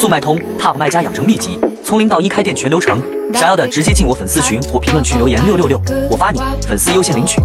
速卖通 top 卖家养成秘籍从零到一开店全流程。想要的直接进我粉丝群或评论区留言六六六我发你粉丝优先领取。